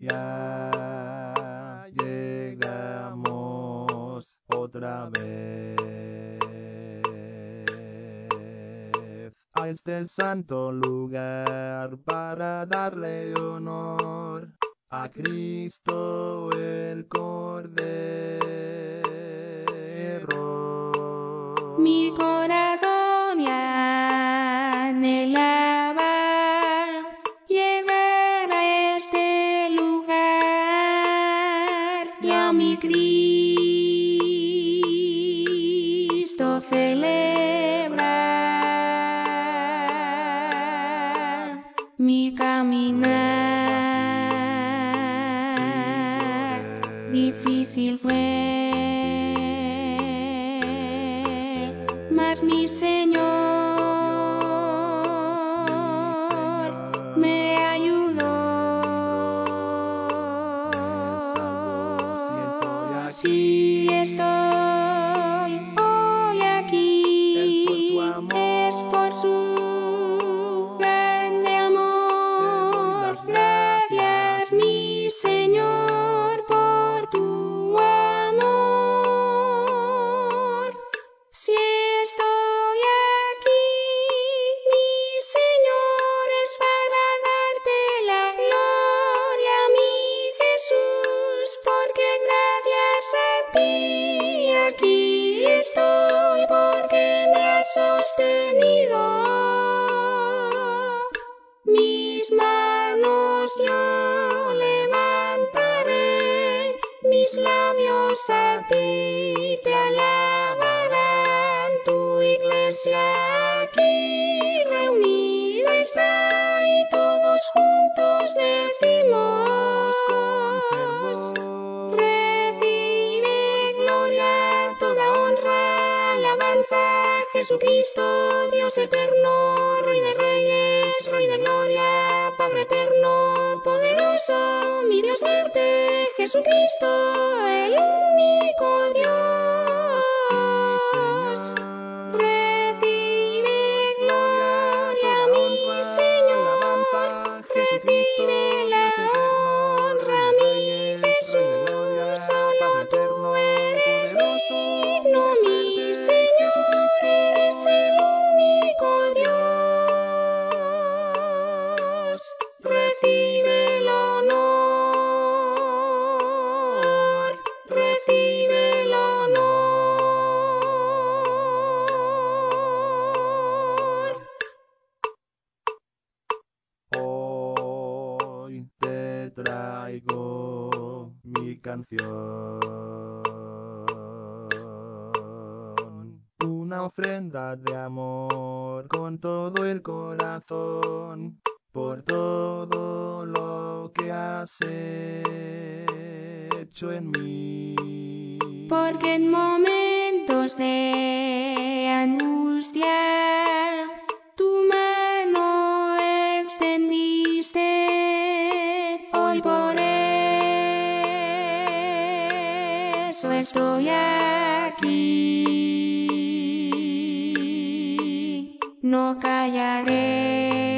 ya llegamos otra vez a este santo lugar para darle honor a Cristo el Cordero. Cristo celebra mi caminar. Difícil fue, mas mi ser Jesucristo, Dios eterno, Rey de reyes, Rey de gloria, Padre eterno, poderoso, mi Dios fuerte, Jesucristo, el único Dios. Recibe gloria, mi Señor, alabanza, Jesucristo. mi canción. Una ofrenda de amor con todo el corazón, por todo lo que has hecho en mí. Porque en momentos estoy aquí. No callaré.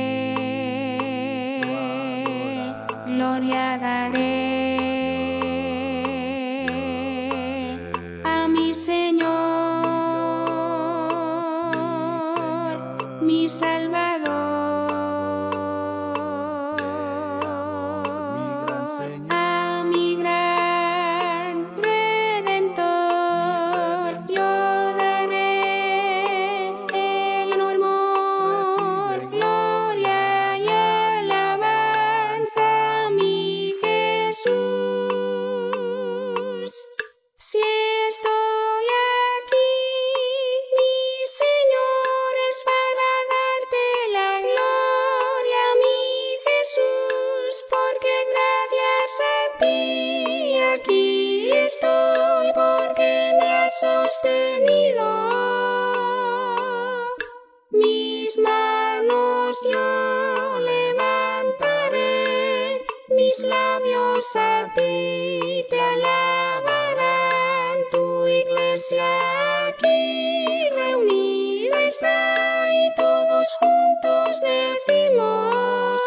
aquí reunida está y todos juntos decimos.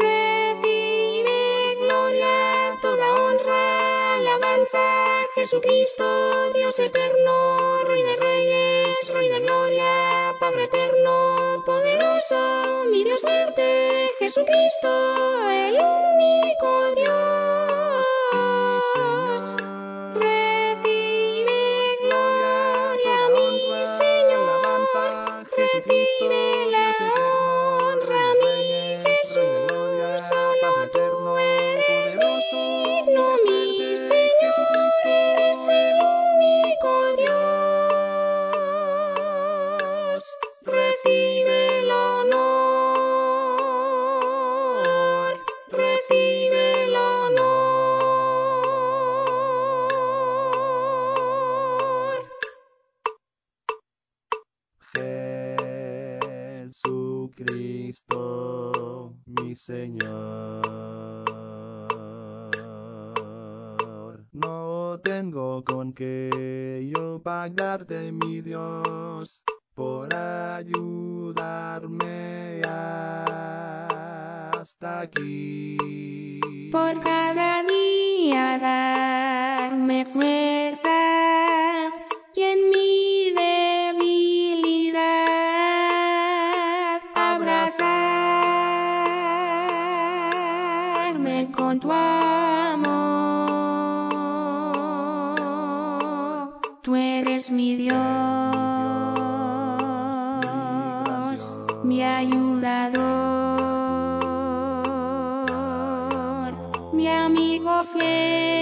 Recibe gloria, toda honra, alabanza, Jesucristo, Dios eterno, Rey de Reyes, Rey de Gloria, Padre eterno, poderoso, mi Dios fuerte, Jesucristo, el único Dios. aunque yo pagarte mi Dios por ayudarme hasta aquí. Por cada día. mi Dios, mi ayudador, mi amigo fiel.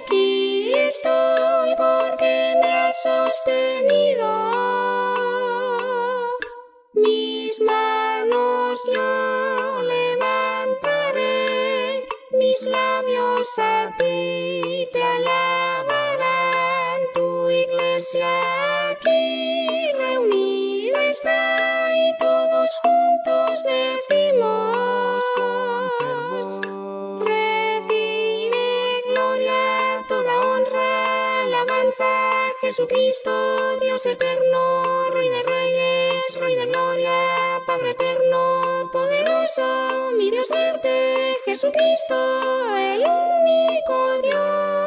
aquí estoy porque me has sostenido. Jesucristo, Dios eterno, Rey de Reyes, Rey de Gloria, Padre eterno, poderoso, mi Dios fuerte, Jesucristo, el único Dios.